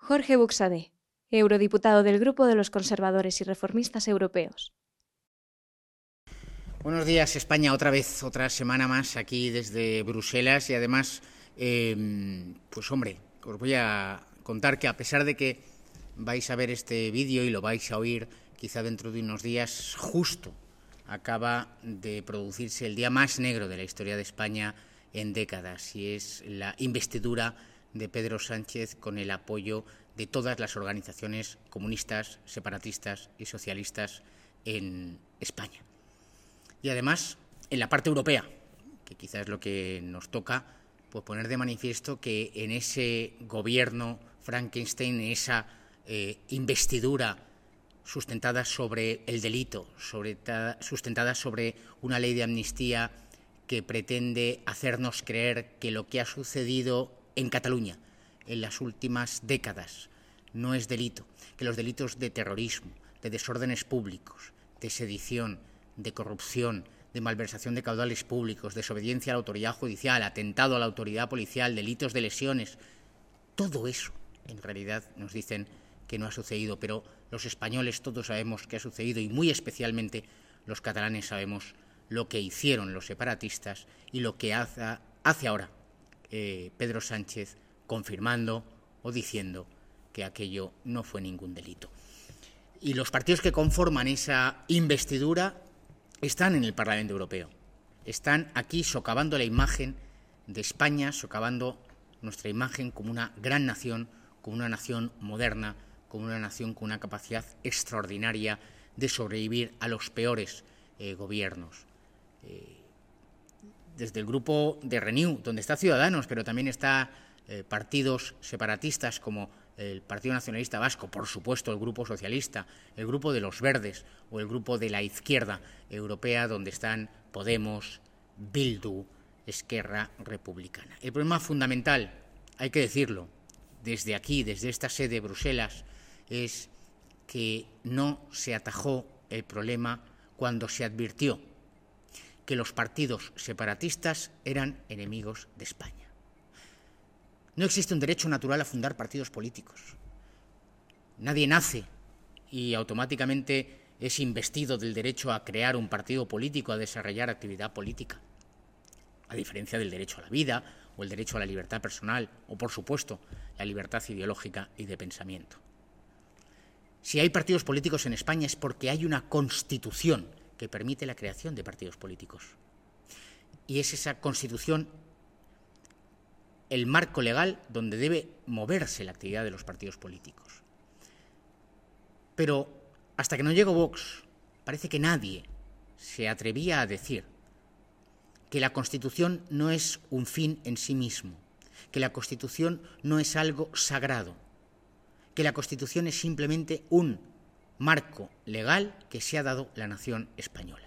Jorge Buxadé, eurodiputado del Grupo de los Conservadores y Reformistas Europeos. Buenos días, España, otra vez, otra semana más aquí desde Bruselas y además, eh, pues hombre, os voy a contar que a pesar de que vais a ver este vídeo y lo vais a oír quizá dentro de unos días, justo acaba de producirse el día más negro de la historia de España en décadas y es la investidura de Pedro Sánchez con el apoyo de todas las organizaciones comunistas, separatistas y socialistas en España. Y además, en la parte europea, que quizás es lo que nos toca, pues poner de manifiesto que en ese gobierno Frankenstein, en esa eh, investidura sustentada sobre el delito, sobre sustentada sobre una ley de amnistía que pretende hacernos creer que lo que ha sucedido en Cataluña en las últimas décadas. No es delito, que los delitos de terrorismo, de desórdenes públicos, de sedición, de corrupción, de malversación de caudales públicos, desobediencia a la autoridad judicial, atentado a la autoridad policial, delitos de lesiones, todo eso en realidad nos dicen que no ha sucedido, pero los españoles todos sabemos que ha sucedido y muy especialmente los catalanes sabemos lo que hicieron los separatistas y lo que hace, hace ahora eh, Pedro Sánchez confirmando o diciendo que aquello no fue ningún delito. Y los partidos que conforman esa investidura están en el Parlamento Europeo. Están aquí socavando la imagen de España, socavando nuestra imagen como una gran nación, como una nación moderna, como una nación con una capacidad extraordinaria de sobrevivir a los peores eh, gobiernos. Eh, desde el grupo de Renew, donde está Ciudadanos, pero también está eh, partidos separatistas como el Partido Nacionalista Vasco, por supuesto el Grupo Socialista, el Grupo de los Verdes o el Grupo de la Izquierda Europea, donde están Podemos, Bildu, Esquerra Republicana. El problema fundamental, hay que decirlo, desde aquí, desde esta sede de Bruselas, es que no se atajó el problema cuando se advirtió que los partidos separatistas eran enemigos de España. No existe un derecho natural a fundar partidos políticos. Nadie nace y automáticamente es investido del derecho a crear un partido político, a desarrollar actividad política. A diferencia del derecho a la vida o el derecho a la libertad personal o, por supuesto, la libertad ideológica y de pensamiento. Si hay partidos políticos en España es porque hay una constitución que permite la creación de partidos políticos. Y es esa constitución el marco legal donde debe moverse la actividad de los partidos políticos. Pero hasta que no llegó Vox, parece que nadie se atrevía a decir que la Constitución no es un fin en sí mismo, que la Constitución no es algo sagrado, que la Constitución es simplemente un marco legal que se ha dado la nación española.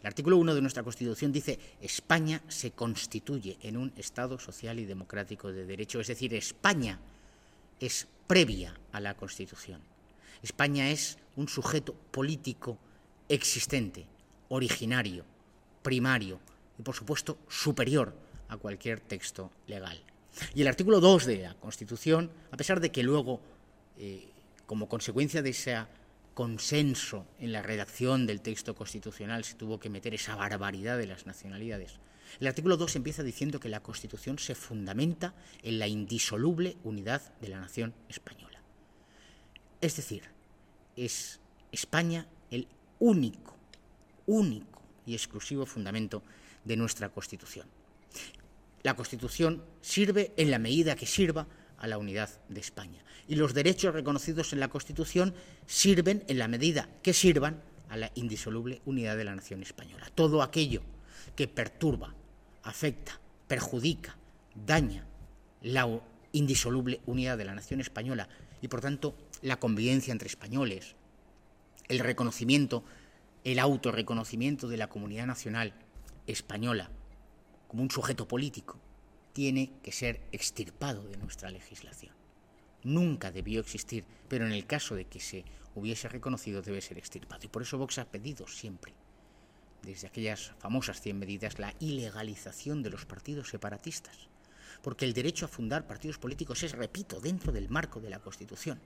El artículo 1 de nuestra Constitución dice España se constituye en un Estado social y democrático de derecho, es decir, España es previa a la Constitución. España es un sujeto político existente, originario, primario y, por supuesto, superior a cualquier texto legal. Y el artículo 2 de la Constitución, a pesar de que luego, eh, como consecuencia de esa consenso en la redacción del texto constitucional se tuvo que meter esa barbaridad de las nacionalidades. El artículo 2 empieza diciendo que la Constitución se fundamenta en la indisoluble unidad de la nación española. Es decir, es España el único, único y exclusivo fundamento de nuestra Constitución. La Constitución sirve en la medida que sirva a la unidad de España. Y los derechos reconocidos en la Constitución sirven, en la medida que sirvan, a la indisoluble unidad de la nación española. Todo aquello que perturba, afecta, perjudica, daña la indisoluble unidad de la nación española y, por tanto, la convivencia entre españoles, el reconocimiento, el autorreconocimiento de la comunidad nacional española como un sujeto político, tiene que ser extirpado de nuestra legislación. Nunca debió existir, pero en el caso de que se hubiese reconocido debe ser extirpado. Y por eso Vox ha pedido siempre, desde aquellas famosas 100 medidas, la ilegalización de los partidos separatistas. porque el derecho a fundar partidos políticos es, repito, dentro del marco de la Constitución.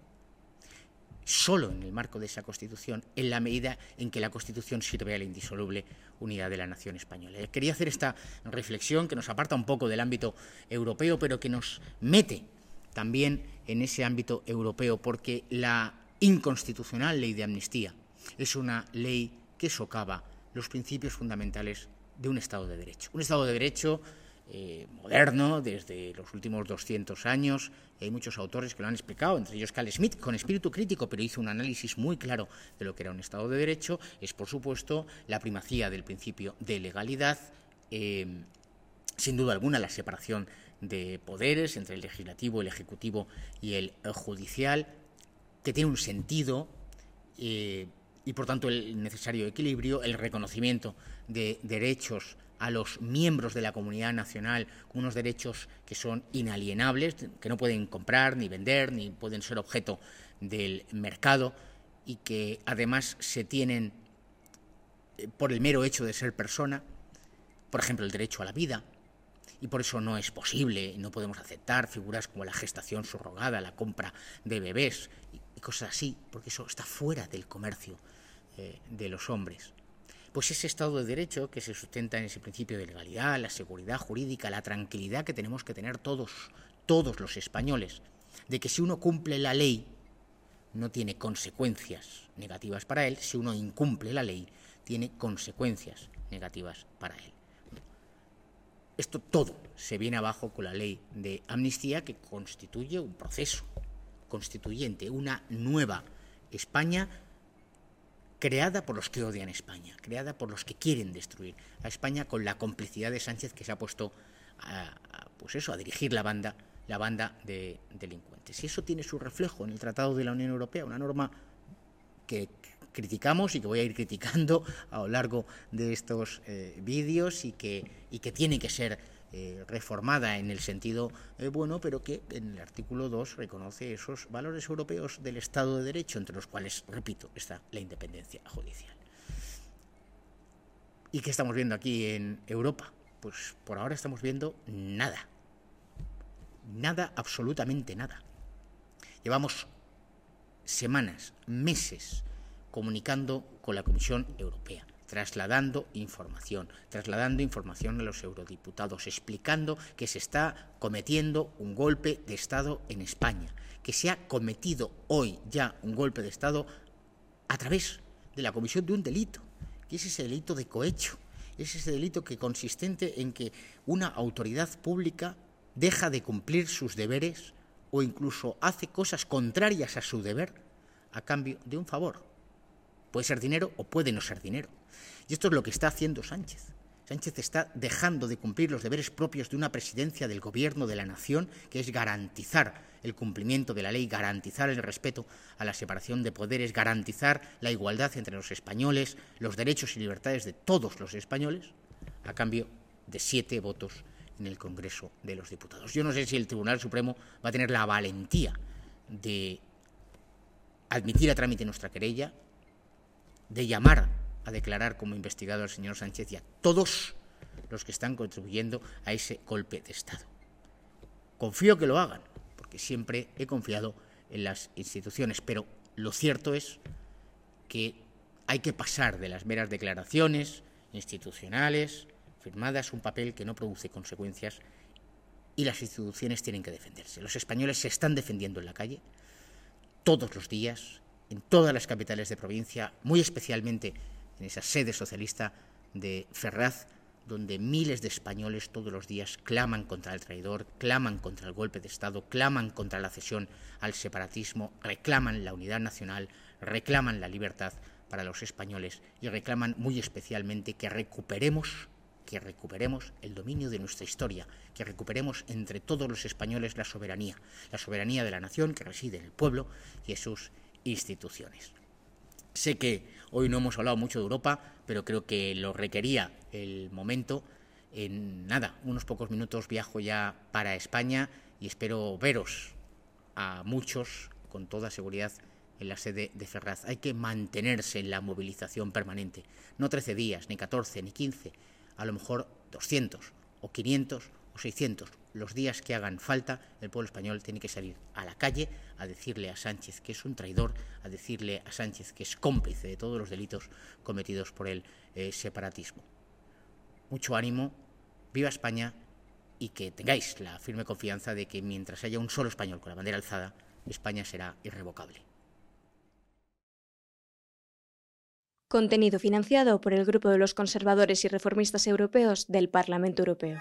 Solo en el marco de esa Constitución, en la medida en que la Constitución sirve a la indisoluble unidad de la nación española. Quería hacer esta reflexión que nos aparta un poco del ámbito europeo, pero que nos mete también en ese ámbito europeo, porque la inconstitucional ley de amnistía es una ley que socava los principios fundamentales de un Estado de Derecho. Un Estado de Derecho eh, moderno desde los últimos 200 años. hay muchos autores que lo han explicado, entre ellos Carl Smith, con espíritu crítico, pero hizo un análisis muy claro de lo que era un Estado de Derecho. Es, por supuesto, la primacía del principio de legalidad, eh, sin duda alguna, la separación de poderes entre el legislativo, el ejecutivo y el judicial, que tiene un sentido. Eh, y por tanto el necesario equilibrio, el reconocimiento de derechos a los miembros de la comunidad nacional unos derechos que son inalienables, que no pueden comprar ni vender, ni pueden ser objeto del mercado y que además se tienen eh, por el mero hecho de ser persona, por ejemplo, el derecho a la vida, y por eso no es posible, no podemos aceptar figuras como la gestación subrogada, la compra de bebés y cosas así, porque eso está fuera del comercio eh, de los hombres. Pues ese Estado de Derecho que se sustenta en ese principio de legalidad, la seguridad jurídica, la tranquilidad que tenemos que tener todos, todos los españoles, de que si uno cumple la ley, no tiene consecuencias negativas para él, si uno incumple la ley, tiene consecuencias negativas para él. Esto todo se viene abajo con la ley de amnistía que constituye un proceso constituyente, una nueva España creada por los que odian España, creada por los que quieren destruir a España con la complicidad de Sánchez que se ha puesto a, pues eso, a dirigir la banda, la banda de delincuentes. Y eso tiene su reflejo en el Tratado de la Unión Europea, una norma que criticamos y que voy a ir criticando a lo largo de estos eh, vídeos y que, y que tiene que ser eh, reformada en el sentido eh, bueno, pero que en el artículo 2 reconoce esos valores europeos del Estado de Derecho, entre los cuales, repito, está la independencia judicial. ¿Y qué estamos viendo aquí en Europa? Pues por ahora estamos viendo nada. Nada, absolutamente nada. Llevamos semanas, meses, comunicando con la Comisión Europea trasladando información, trasladando información a los eurodiputados, explicando que se está cometiendo un golpe de Estado en España, que se ha cometido hoy ya un golpe de Estado a través de la comisión de un delito, que es ese delito de cohecho, es ese delito que consistente en que una autoridad pública deja de cumplir sus deberes o incluso hace cosas contrarias a su deber a cambio de un favor. Puede ser dinero o puede no ser dinero. Y esto es lo que está haciendo Sánchez. Sánchez está dejando de cumplir los deberes propios de una presidencia del gobierno de la nación, que es garantizar el cumplimiento de la ley, garantizar el respeto a la separación de poderes, garantizar la igualdad entre los españoles, los derechos y libertades de todos los españoles, a cambio de siete votos en el Congreso de los Diputados. Yo no sé si el Tribunal Supremo va a tener la valentía de admitir a trámite nuestra querella, de llamar a declarar como investigado al señor Sánchez y a todos los que están contribuyendo a ese golpe de Estado. Confío que lo hagan, porque siempre he confiado en las instituciones, pero lo cierto es que hay que pasar de las meras declaraciones institucionales, firmadas, un papel que no produce consecuencias y las instituciones tienen que defenderse. Los españoles se están defendiendo en la calle todos los días en todas las capitales de provincia, muy especialmente en esa sede socialista de Ferraz, donde miles de españoles todos los días claman contra el traidor, claman contra el golpe de Estado, claman contra la cesión al separatismo, reclaman la unidad nacional, reclaman la libertad para los españoles y reclaman muy especialmente que recuperemos que recuperemos el dominio de nuestra historia, que recuperemos entre todos los españoles la soberanía, la soberanía de la nación que reside en el pueblo y en sus instituciones. Sé que hoy no hemos hablado mucho de Europa, pero creo que lo requería el momento. En nada, unos pocos minutos viajo ya para España y espero veros a muchos con toda seguridad en la sede de Ferraz. Hay que mantenerse en la movilización permanente. No 13 días, ni 14, ni 15, a lo mejor 200 o 500 o 600, los días que hagan falta, el pueblo español tiene que salir a la calle a decirle a Sánchez que es un traidor, a decirle a Sánchez que es cómplice de todos los delitos cometidos por el eh, separatismo. Mucho ánimo, viva España y que tengáis la firme confianza de que mientras haya un solo español con la bandera alzada, España será irrevocable. Contenido financiado por el Grupo de los Conservadores y Reformistas Europeos del Parlamento Europeo.